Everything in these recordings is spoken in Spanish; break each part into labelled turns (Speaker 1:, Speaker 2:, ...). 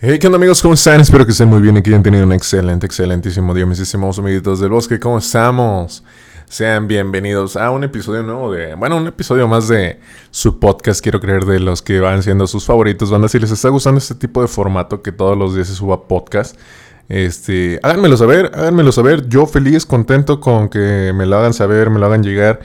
Speaker 1: Hey, ¿qué onda amigos? ¿Cómo están? Espero que estén muy bien y que hayan tenido un excelente, excelentísimo día, mis estimados amiguitos del bosque. ¿Cómo estamos? Sean bienvenidos a un episodio nuevo de, bueno, un episodio más de su podcast, quiero creer, de los que van siendo sus favoritos. Van si les está gustando este tipo de formato que todos los días se suba podcast. Este, háganmelo saber, háganmelo saber. Yo feliz, contento con que me lo hagan saber, me lo hagan llegar.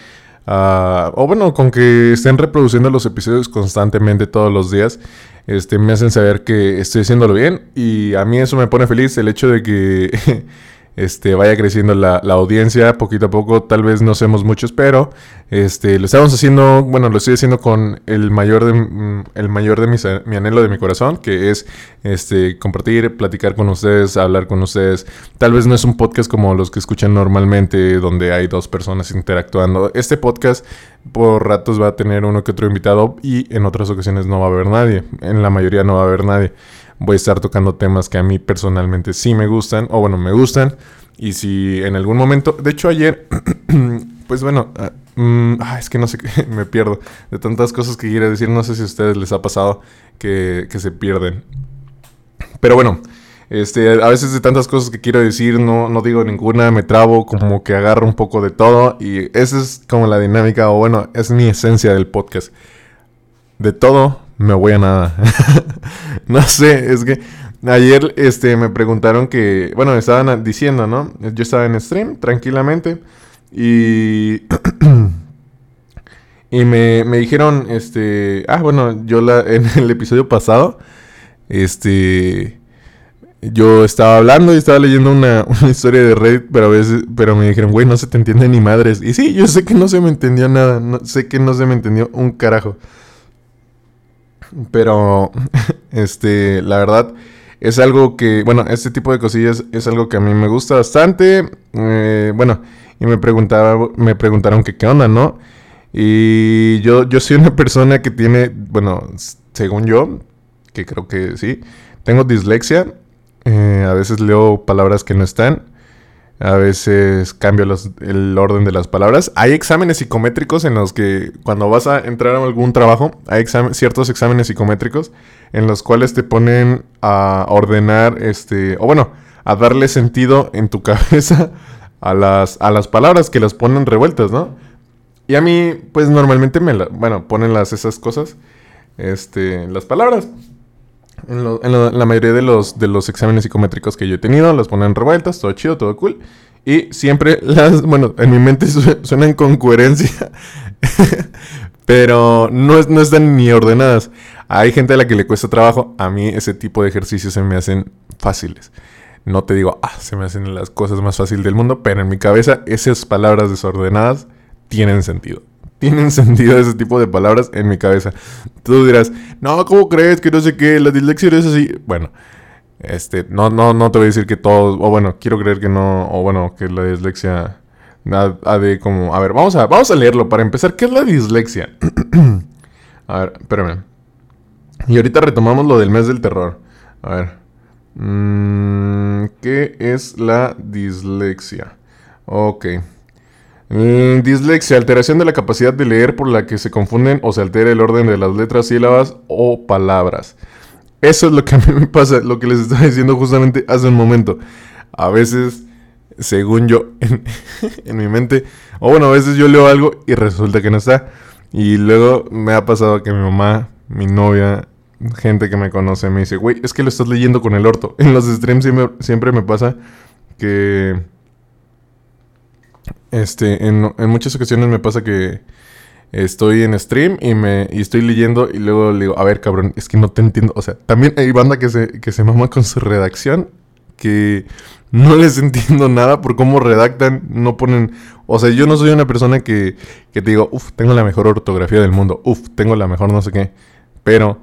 Speaker 1: Uh, o bueno, con que estén reproduciendo los episodios constantemente todos los días este, me hacen saber que estoy haciéndolo bien y a mí eso me pone feliz el hecho de que este, vaya creciendo la, audiencia poquito a poco. Tal vez no seamos muchos, pero este, lo estamos haciendo, bueno, lo estoy haciendo con el mayor de, mm, el mayor de mi anhelo de mi corazón, que es este, compartir, platicar con ustedes, hablar con ustedes. Tal vez no es un podcast como los que escuchan normalmente, donde hay dos personas interactuando. Este podcast por ratos va a tener uno que otro invitado y en otras ocasiones no va a haber nadie. En la mayoría no va a haber nadie voy a estar tocando temas que a mí personalmente sí me gustan, o bueno, me gustan. Y si en algún momento, de hecho ayer, pues bueno, ah, mm, ah, es que no sé, me pierdo de tantas cosas que quiero decir, no sé si a ustedes les ha pasado que, que se pierden. Pero bueno, este, a veces de tantas cosas que quiero decir no, no digo ninguna, me trabo, como que agarro un poco de todo y esa es como la dinámica, o bueno, es mi esencia del podcast. De todo, me voy a nada. no sé, es que ayer este, me preguntaron que, bueno, me estaban diciendo, ¿no? Yo estaba en stream tranquilamente y... y me, me, dijeron, este, ah, bueno, yo la, en el episodio pasado, este, yo estaba hablando y estaba leyendo una, una, historia de Reddit, pero a veces, pero me dijeron, güey, no se te entiende ni madres. Y sí, yo sé que no se me entendió nada, no, sé que no se me entendió un carajo. Pero, este, la verdad, es algo que, bueno, este tipo de cosillas es algo que a mí me gusta bastante. Eh, bueno, y me preguntaba, me preguntaron que qué onda, ¿no? Y yo, yo soy una persona que tiene, bueno, según yo, que creo que sí, tengo dislexia. Eh, a veces leo palabras que no están. A veces cambio el orden de las palabras. Hay exámenes psicométricos en los que cuando vas a entrar a algún trabajo, hay ciertos exámenes psicométricos en los cuales te ponen a ordenar, este, o bueno, a darle sentido en tu cabeza a las, a las palabras que las ponen revueltas, ¿no? Y a mí, pues normalmente me, bueno, ponen las, esas cosas, este, las palabras. En, la mayoría de los, exámenes psicométricos que yo he tenido, las ponen revueltas, todo chido, todo cool. Y siempre las, bueno, en mi mente suenan con coherencia, pero no, no están ni ordenadas. Hay gente a la que le cuesta trabajo. A mí ese tipo de ejercicios se me hacen fáciles. No te digo, ah, se me hacen las cosas más fáciles del mundo, pero en mi cabeza esas palabras desordenadas tienen sentido tienen sentido ese tipo de palabras en mi cabeza. Tú dirás, no, ¿cómo crees que no sé qué? La dislexia es así. Bueno, este, no, no, no te voy a decir que todos, o bueno, quiero creer que no, o bueno, que la dislexia ha de como, a ver, vamos a, vamos a leerlo para empezar. ¿Qué es la dislexia? a ver, espérame. Y ahorita retomamos lo del mes del terror. A ver. Mm, ¿Qué es la dislexia? Ok. Mm, dislexia, alteración de la capacidad de leer por la que se confunden o se altera el orden de las letras, sílabas o palabras. Eso es lo que a mí me pasa, lo que les estaba diciendo justamente hace un momento. A veces, según yo, en, mi mente, o bueno, a veces yo leo algo y resulta que no está. Y luego me ha pasado que mi mamá, mi novia, gente que me conoce me dice, güey, es que lo estás leyendo con el orto. En los streams siempre me pasa que este, en, muchas ocasiones me pasa que estoy en stream y me y estoy leyendo y luego le digo, a ver, cabrón, es que no te entiendo. O sea, también hay banda que se, que se mama con su redacción que no les entiendo nada por cómo redactan, no ponen... O sea, yo no soy una persona que, que te digo, uff, tengo la mejor ortografía del mundo, uff, tengo la mejor no sé qué, pero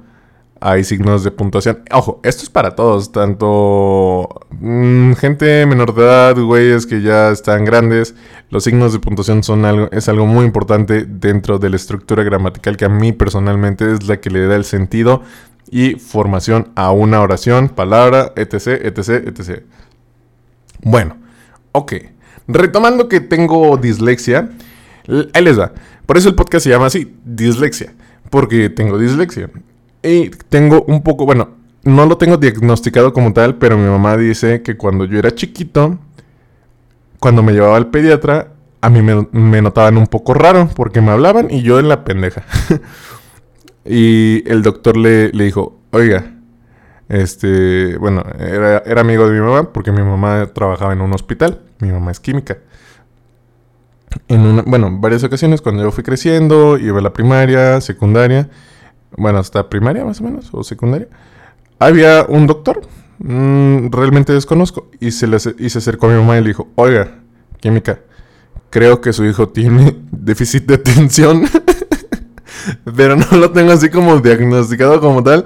Speaker 1: hay signos de puntuación. Ojo, esto es para todos, tanto mm, gente menor de edad, güeyes que ya están grandes. Los signos de puntuación son algo, es algo muy importante dentro de la estructura gramatical que a mí personalmente es la que le da el sentido y formación a una oración, palabra, etc, etc, etc. Bueno, ok. Retomando que tengo dislexia, ahí les va. Por eso el podcast se llama así, dislexia, porque tengo dislexia. Y tengo un poco, bueno, no lo tengo diagnosticado como tal, pero mi mamá dice que cuando yo era chiquito, cuando me llevaba al pediatra, a mí me, notaban un poco raro porque me hablaban y yo en la pendeja. y el doctor le, dijo, oiga, este, bueno, era, era, amigo de mi mamá porque mi mamá trabajaba en un hospital, mi mamá es química. En una, bueno, varias ocasiones cuando yo fui creciendo, iba a la primaria, secundaria, bueno, hasta primaria más o menos, o secundaria, había un doctor, mm, realmente desconozco, y se, le, y se acercó a mi mamá y le dijo, oiga, química, creo que su hijo tiene déficit de atención. pero no lo tengo así como diagnosticado como tal.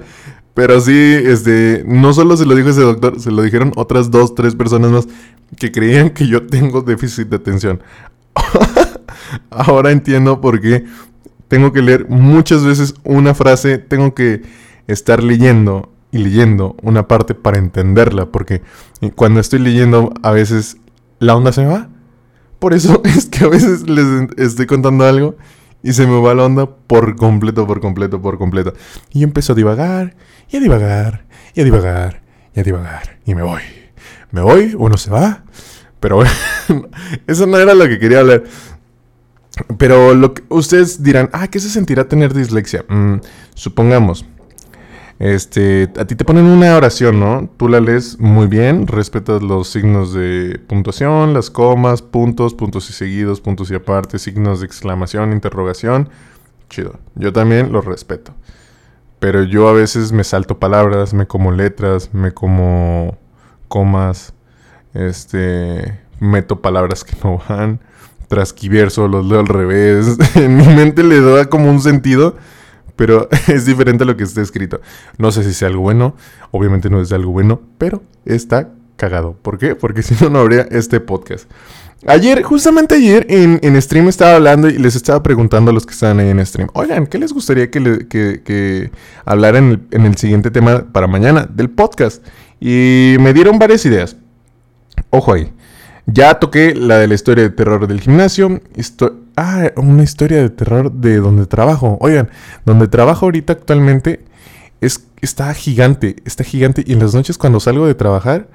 Speaker 1: Pero sí, este, no solo se lo dijo ese doctor, se lo dijeron otras dos, tres personas más que creían que yo tengo déficit de atención. Ahora entiendo por qué tengo que leer muchas veces una frase, tengo que estar leyendo y leyendo una parte para entenderla, porque cuando estoy leyendo a veces la onda se me va por eso es que a veces les estoy contando algo y se me va la onda por completo, por completo, por completo. Y empiezo a divagar, y a divagar, y a divagar, y a divagar. Y me voy. Me voy, uno se va. Pero eso no era lo que quería hablar. Pero lo que, ustedes dirán, ah, ¿qué se sentirá tener dislexia? Mm, supongamos, este, a ti te ponen una oración, ¿no? Tú la lees muy bien, respetas los signos de puntuación, las comas, puntos, puntos y seguidos, puntos y aparte, signos de exclamación, interrogación. Chido. Yo también los respeto. Pero yo a veces me salto palabras, me como letras, me como comas, este, meto palabras que no van, trasquiverso, los leo al revés. en mi mente le da como un sentido pero es diferente a lo que está escrito. No sé si sea algo bueno, obviamente no es algo bueno, pero está cagado. ¿Por qué? Porque si no, no habría este podcast. Ayer, justamente ayer, en, stream estaba hablando y les estaba preguntando a los que estaban ahí en stream, oigan, ¿qué les gustaría que, le, que, en el, en el siguiente tema para mañana del podcast? Y me dieron varias ideas. Ojo ahí. Ya toqué la de la historia de terror del gimnasio. ah, una historia de terror de donde trabajo. Oigan, donde trabajo ahorita actualmente es, está gigante, está gigante. Y en las noches cuando salgo de trabajar,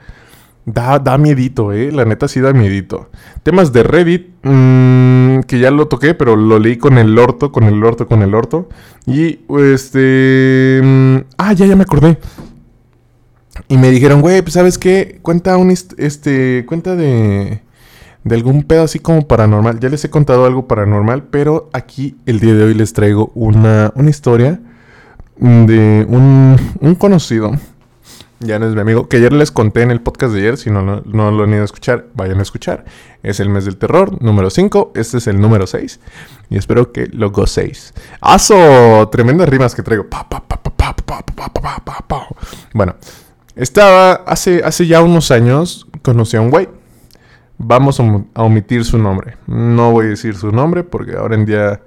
Speaker 1: da, da miedito, eh. La neta sí da miedito. Temas de Reddit, mm, que ya lo toqué, pero lo leí con el orto, con el orto, con el orto. Y este... Mm, ah, ya, ya me acordé. Y me dijeron, güey, pues sabes qué, cuenta un este, cuenta de, de algún pedo así como paranormal. Ya les he contado algo paranormal, pero aquí el día de hoy les traigo una, una historia de un, un conocido. Ya no es mi amigo, que ayer les conté en el podcast de ayer, si no, no, lo han ido a escuchar, vayan a escuchar. Es el mes del terror, número 5, este es el número 6, y espero que lo gocéis. ¡Aso! Tremendas rimas que traigo. Bueno, estaba, hace, hace ya unos años, conocí a un güey. Vamos a omitir su nombre. No voy a decir su nombre porque ahora en día,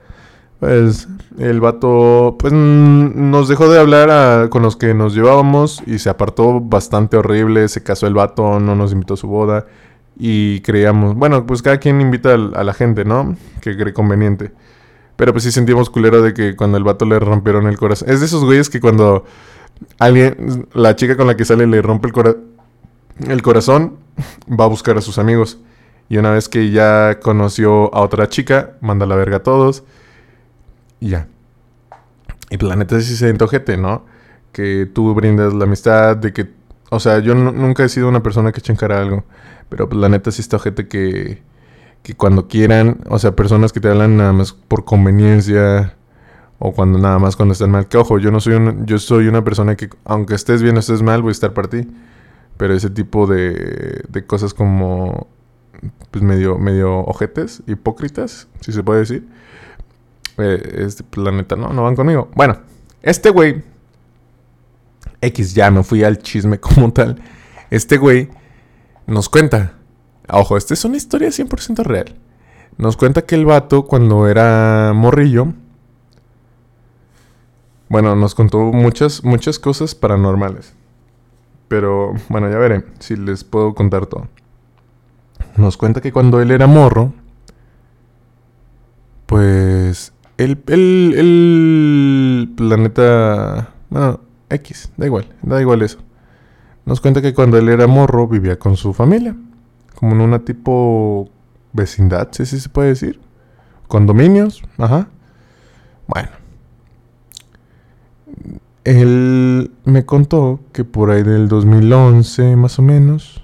Speaker 1: pues, el vato, pues, nos dejó de hablar con los que nos llevábamos y se apartó bastante horrible. Se casó el vato, no nos invitó a su boda y creíamos, bueno, pues cada quien invita a la gente, ¿no? Que cree conveniente. Pero pues sí sentimos culero de que cuando el vato le rompieron el corazón. Es de esos güeyes que cuando alguien, la chica con la que sale le rompe el, el corazón, va a buscar a sus amigos. Y una vez que ya conoció a otra chica, manda la verga a todos. Y ya. Y pues la neta sí se entojete, ¿no? Que tú brindas la amistad, de que... O sea, yo nunca he sido una persona que eche en cara algo. Pero pues la neta sí está ojete que... Que cuando quieran... O sea, personas que te hablan nada más por conveniencia o cuando nada más cuando están mal. Que ojo, yo no soy un, yo soy una persona que aunque estés bien o estés mal, voy a estar para ti. Pero ese tipo de, de cosas como pues medio, medio ojetes, hipócritas, si se puede decir. Eh, este planeta, no, no van conmigo. Bueno, este güey, X ya me fui al chisme como tal. Este güey nos cuenta, ojo, esta es una historia 100% real. Nos cuenta que el vato cuando era morrillo, bueno, nos contó muchas, muchas cosas paranormales. Pero bueno, ya veré si les puedo contar todo. Nos cuenta que cuando él era morro, pues el, el, el planeta... Bueno, X, da igual, da igual eso. Nos cuenta que cuando él era morro vivía con su familia, como en una tipo vecindad, si se puede decir. Condominios, ajá. Bueno. Él me contó que por ahí del 2011 más o menos,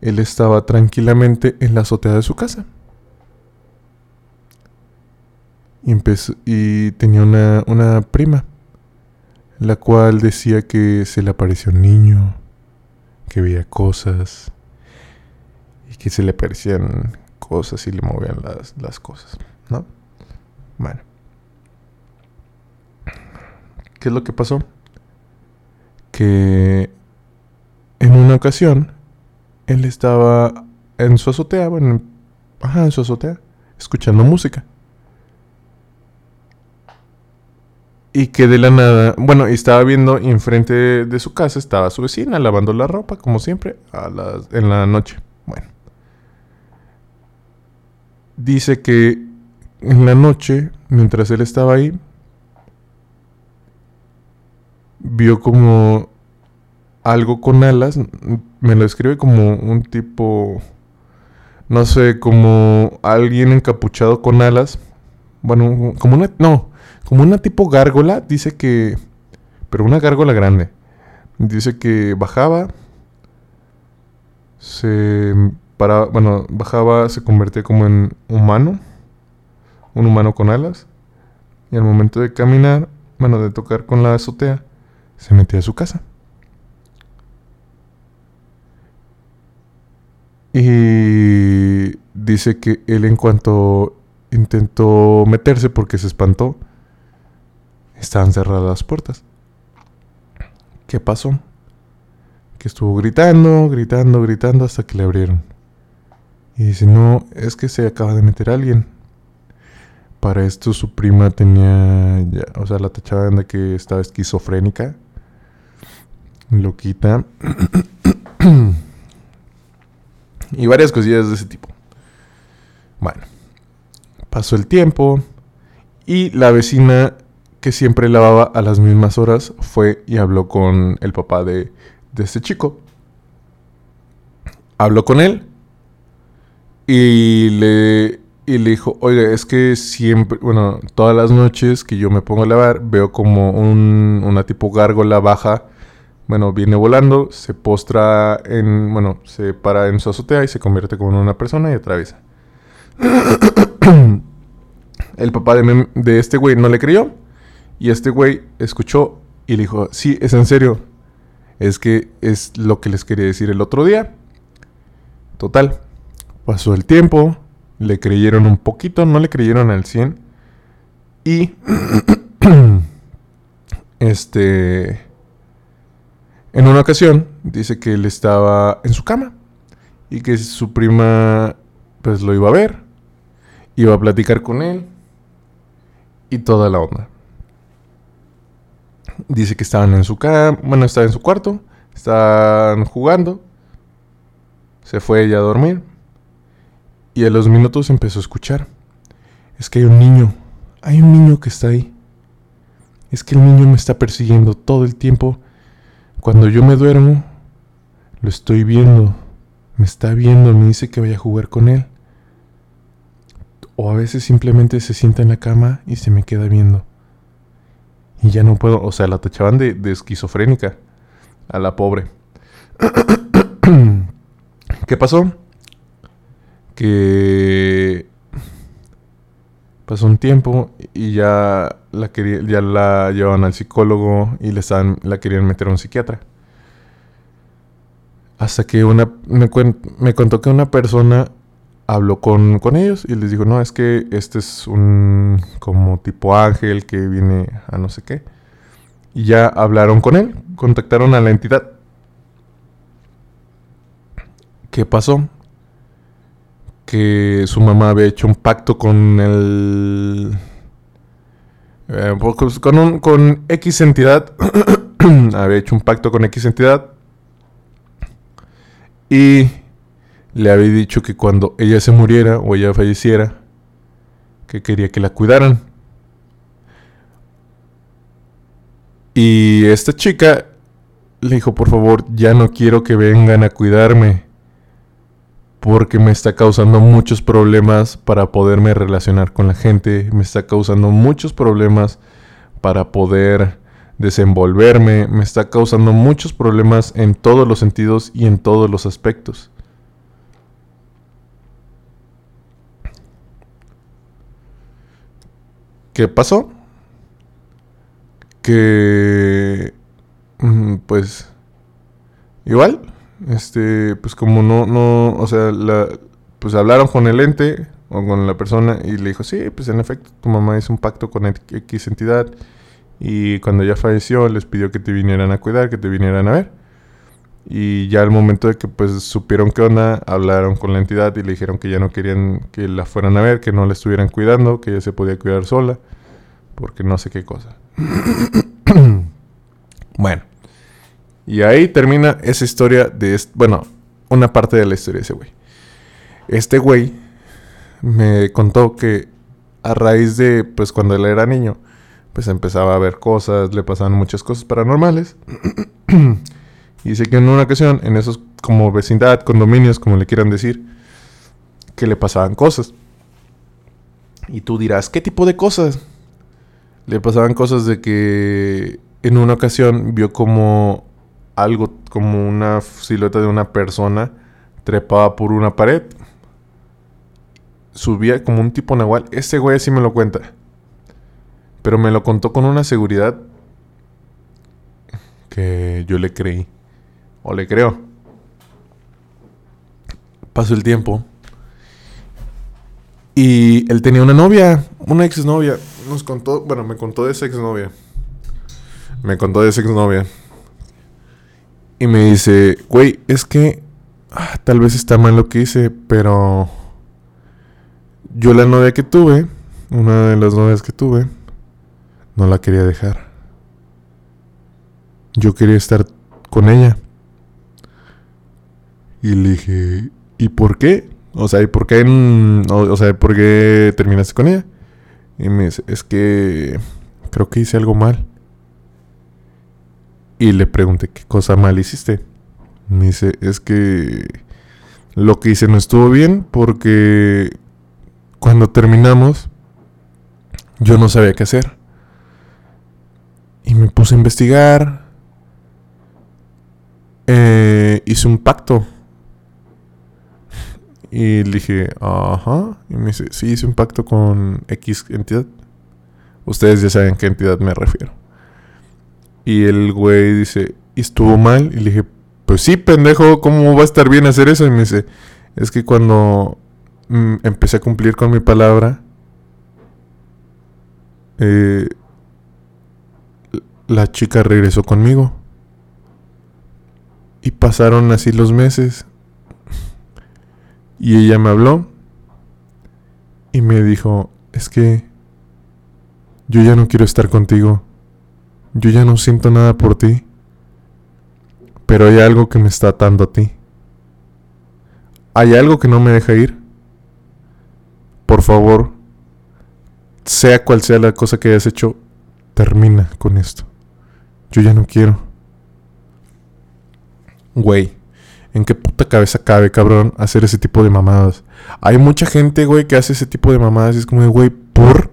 Speaker 1: él estaba tranquilamente en la azotea de su casa. Y, empezó, y tenía una, una prima la cual decía que se le apareció un niño, que veía cosas y que se le aparecían cosas y le movían las, las cosas, ¿no? Bueno. ¿Qué es lo que pasó? Que en una ocasión él estaba en su azotea, bueno, ajá, en su azotea, escuchando música. Y que de la nada, bueno, estaba viendo y enfrente de, su casa estaba su vecina lavando la ropa, como siempre, a las, en la noche. Bueno. Dice que en la noche, mientras él estaba ahí, vio como algo con alas, me lo escribe como un tipo, no sé, como alguien encapuchado con alas. Bueno, como una, no, como una tipo gárgola, dice que, pero una gárgola grande. Dice que bajaba, se para, bueno, bajaba, se convertía como en humano, un humano con alas, y al momento de caminar, bueno, de tocar con la azotea, se metía a su casa. Y dice que él en cuanto intentó meterse porque se espantó, estaban cerradas las puertas. ¿Qué pasó? Que estuvo gritando, gritando, gritando hasta que le abrieron. Y dice, no, es que se acaba de meter alguien. Para esto su prima tenía, ya, o sea, la tachaban de que estaba esquizofrénica, loquita. y varias cosillas de ese tipo. Bueno, pasó el tiempo y la vecina que siempre lavaba a las mismas horas, fue y habló con el papá de, de este chico. Habló con él y le, y le dijo, oiga, es que siempre, bueno, todas las noches que yo me pongo a lavar, veo como un, una tipo gárgola baja, bueno, viene volando, se postra en, bueno, se para en su azotea y se convierte como en una persona y atraviesa. el papá de, de este güey no le creyó y este güey escuchó y le dijo, sí, es en serio. Es que es lo que les quería decir el otro día. Total, pasó el tiempo, le creyeron un poquito, no le creyeron al 100. Y, este, en una ocasión, dice que él estaba en su cama y que su prima, pues lo iba a ver, iba a platicar con él y toda la onda. Dice que estaban en su cama, bueno, estaba en su cuarto, estaban jugando. Se fue ella a dormir. Y a los minutos empezó a escuchar. Es que hay un niño, hay un niño que está ahí. Es que el niño me está persiguiendo todo el tiempo. Cuando yo me duermo, lo estoy viendo. Me está viendo, me dice que vaya a jugar con él. O a veces simplemente se sienta en la cama y se me queda viendo. Y ya no puedo, o sea, la tachaban de, esquizofrénica a la pobre. ¿Qué pasó? Que pasó un tiempo y ya la ya la llevaban al psicólogo y le estaban, la querían meter a un psiquiatra. Hasta que una me, me contó que una persona habló con, con, ellos y les dijo, no, es que este es un como tipo ángel que viene a no sé qué. Y ya hablaron con él, contactaron a la entidad. ¿Qué pasó? Que su mamá había hecho un pacto con el... Eh, pues, con, un, con X entidad. había hecho un pacto con X entidad. Y le había dicho que cuando ella se muriera o ella falleciera, que quería que la cuidaran. Y esta chica le dijo, por favor, ya no quiero que vengan a cuidarme. Porque me está causando muchos problemas para poderme relacionar con la gente. Me está causando muchos problemas para poder desenvolverme. Me está causando muchos problemas en todos los sentidos y en todos los aspectos. ¿Qué pasó? Que mm, pues igual este pues como no no o sea la pues hablaron con el ente o con la persona y le dijo sí pues en efecto tu mamá hizo un pacto con X entidad y cuando ya falleció les pidió que te vinieran a cuidar que te vinieran a ver y ya al momento de que pues supieron qué onda, hablaron con la entidad y le dijeron que ya no querían que la fueran a ver, que no la estuvieran cuidando, que ella se podía cuidar sola, porque no sé qué cosa. bueno, y ahí termina esa historia de, bueno, una parte de la historia de ese güey. Este güey me contó que a raíz de, pues cuando él era niño, pues empezaba a ver cosas, le pasaban muchas cosas paranormales. Y dice que en una ocasión, en esos como vecindad, condominios, como le quieran decir, que le pasaban cosas. Y tú dirás, ¿qué tipo de cosas? Le pasaban cosas de que en una ocasión vio como algo, como una silueta de una persona trepaba por una pared. Subía como un tipo nahual. Ese güey sí me lo cuenta. Pero me lo contó con una seguridad que yo le creí. O le creo. Pasó el tiempo. Y él tenía una novia, una exnovia. Nos contó, bueno, me contó de esa exnovia. Me contó de esa exnovia. Y me dice, güey, es que ah, tal vez está mal lo que hice, pero yo la novia que tuve, una de las novias que tuve, no la quería dejar. Yo quería estar con ella. Y le dije, ¿y por qué? O sea, ¿y por qué, o, sea, ¿por qué terminaste con ella? Y me dice, es que creo que hice algo mal. Y le pregunté, ¿qué cosa mal hiciste? Me dice, es que lo que hice no estuvo bien porque cuando terminamos yo no sabía qué hacer. Y me puse a investigar. Eh, hice un pacto y le dije, ajá. Y me dice, sí, hice un pacto con X entidad. Ustedes ya saben a qué entidad me refiero. Y el güey dice, ¿y estuvo mal? Y le dije, pues sí, pendejo, ¿cómo va a estar bien hacer eso? Y me dice, es que cuando mm, empecé a cumplir con mi palabra, eh, la chica regresó conmigo. Y pasaron así los meses. Y ella me habló y me dijo, es que yo ya no quiero estar contigo. Yo ya no siento nada por ti. Pero hay algo que me está atando a ti. Hay algo que no me deja ir. Por favor, sea cual sea la cosa que hayas hecho, termina con esto. Yo ya no quiero. Güey. ¿En qué puta cabeza cabe, cabrón, hacer ese tipo de mamadas? Hay mucha gente, güey, que hace ese tipo de mamadas y es como, güey, ¿por?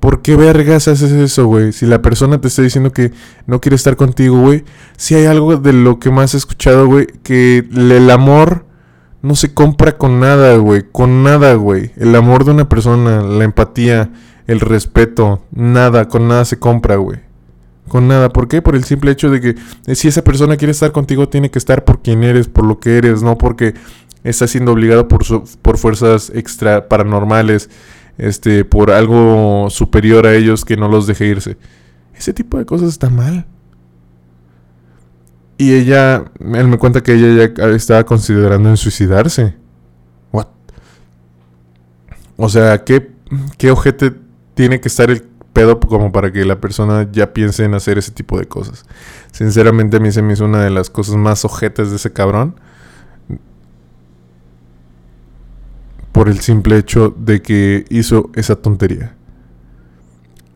Speaker 1: ¿Por qué vergas haces eso, güey? Si la persona te está diciendo que no quiere estar contigo, güey. Si hay algo de lo que más he escuchado, güey, que el amor no se compra con nada, güey. Con nada, güey. El amor de una persona, la empatía, el respeto, nada, con nada se compra, güey con nada. ¿Por qué? Por el simple hecho de que eh, si esa persona quiere estar contigo, tiene que estar por quien eres, por lo que eres, no porque está siendo obligado por, por fuerzas extra paranormales, este, por algo superior a ellos que no los deje irse. Ese tipo de cosas está mal. Y ella, él me cuenta que ella ya estaba considerando en suicidarse. What? O sea, ¿qué, qué ojete tiene que estar el pedo como para que la persona ya piense en hacer ese tipo de cosas. Sinceramente a mí se me hizo una de las cosas más ojetes de ese cabrón. Por el simple hecho de que hizo esa tontería.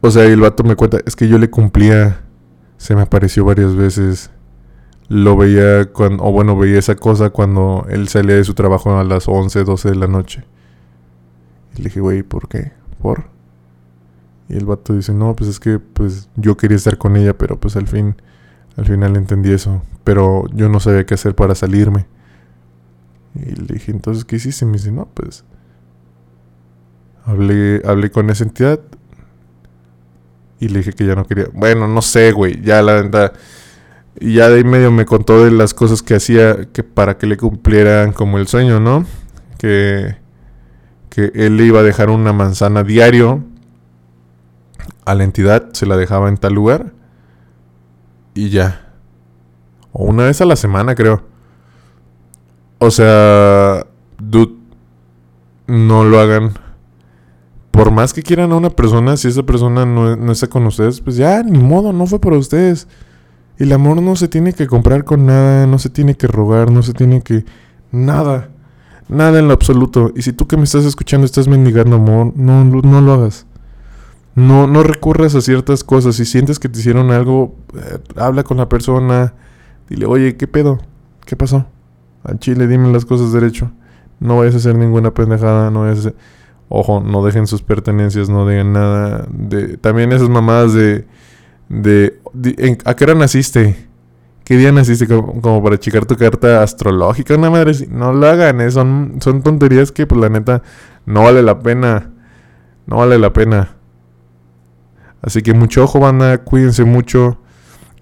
Speaker 1: O sea, el vato me cuenta, es que yo le cumplía se me apareció varias veces. Lo veía cuando, o bueno, veía esa cosa cuando él salía de su trabajo a las 11, 12 de la noche. Y le dije, güey, ¿por qué? ¿Por? Y el vato dice, no, pues es que pues yo quería estar con ella, pero pues al fin, al final entendí eso. Pero yo no sabía qué hacer para salirme. Y le dije, entonces, ¿qué hiciste? Me dice, no, pues hablé, hablé con esa entidad. Y le dije que ya no quería. Bueno, no sé, güey. Ya la verdad. Y ya de ahí medio me contó de las cosas que hacía que para que le cumplieran como el sueño, ¿no? Que, que él le iba a dejar una manzana diario a la entidad, se la dejaba en tal lugar y ya. O una vez a la semana, creo. O sea, dude, no lo hagan. Por más que quieran a una persona, si esa persona no, no está con ustedes, pues ya, ni modo, no fue para ustedes. El amor no se tiene que comprar con nada, no se tiene que rogar, no se tiene que... Nada. Nada en lo absoluto. Y si tú que me estás escuchando estás mendigando amor, no, no lo hagas. No, no recurras a ciertas cosas. Si sientes que te hicieron algo, eh, habla con la persona. Dile, oye, ¿qué pedo? ¿Qué pasó? Al chile, dime las cosas derecho. No vayas a hacer ninguna pendejada, no vayas a hacer... Ojo, no dejen sus pertenencias, no digan nada. También esas mamadas de... de, ¿A qué hora naciste? ¿Qué día naciste? Como, para checar tu carta astrológica. Una madre, no lo hagan, eh, son, son tonterías que, pues la neta, no vale la pena. No vale la pena. Así que mucho ojo, banda, cuídense mucho.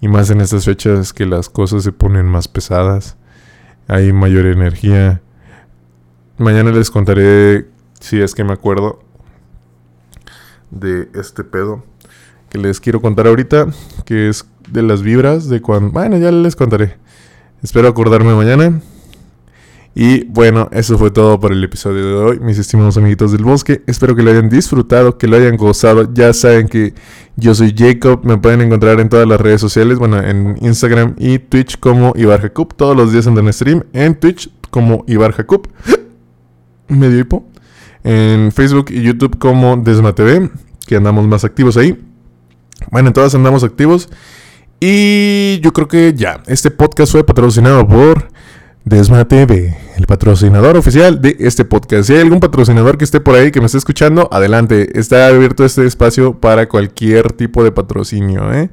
Speaker 1: Y más en estas fechas que las cosas se ponen más pesadas. Hay mayor energía. Mañana les contaré, si es que me acuerdo, de este pedo que les quiero contar ahorita, que es de las vibras de cuando... Bueno, ya les contaré. Espero acordarme mañana. Y bueno, eso fue todo por el episodio de hoy, mis estimados amiguitos del bosque. Espero que lo hayan disfrutado, que lo hayan gozado. Ya saben que yo soy Jacob, me pueden encontrar en todas las redes sociales, bueno, en Instagram y Twitch como Ibar Jacob. Todos los días en el stream, en Twitch como Ibar Jacob. Medio hipo. En Facebook y YouTube como Desma TV, que andamos más activos ahí. Bueno, en todas andamos activos. Y yo creo que ya, este podcast fue patrocinado por Desma TV, el patrocinador oficial de este podcast. Si hay algún patrocinador que esté por ahí que me esté escuchando, adelante. Está abierto este espacio para cualquier tipo de patrocinio. ¿eh?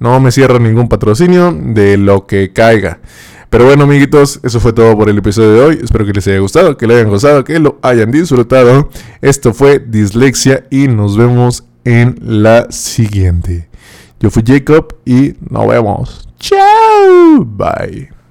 Speaker 1: No me cierro ningún patrocinio de lo que caiga. Pero bueno, amiguitos, eso fue todo por el episodio de hoy. Espero que les haya gustado, que lo hayan gozado, que lo hayan disfrutado. Esto fue Dislexia y nos vemos en la siguiente. Yo fui Jacob y nos vemos. Chao. Bye.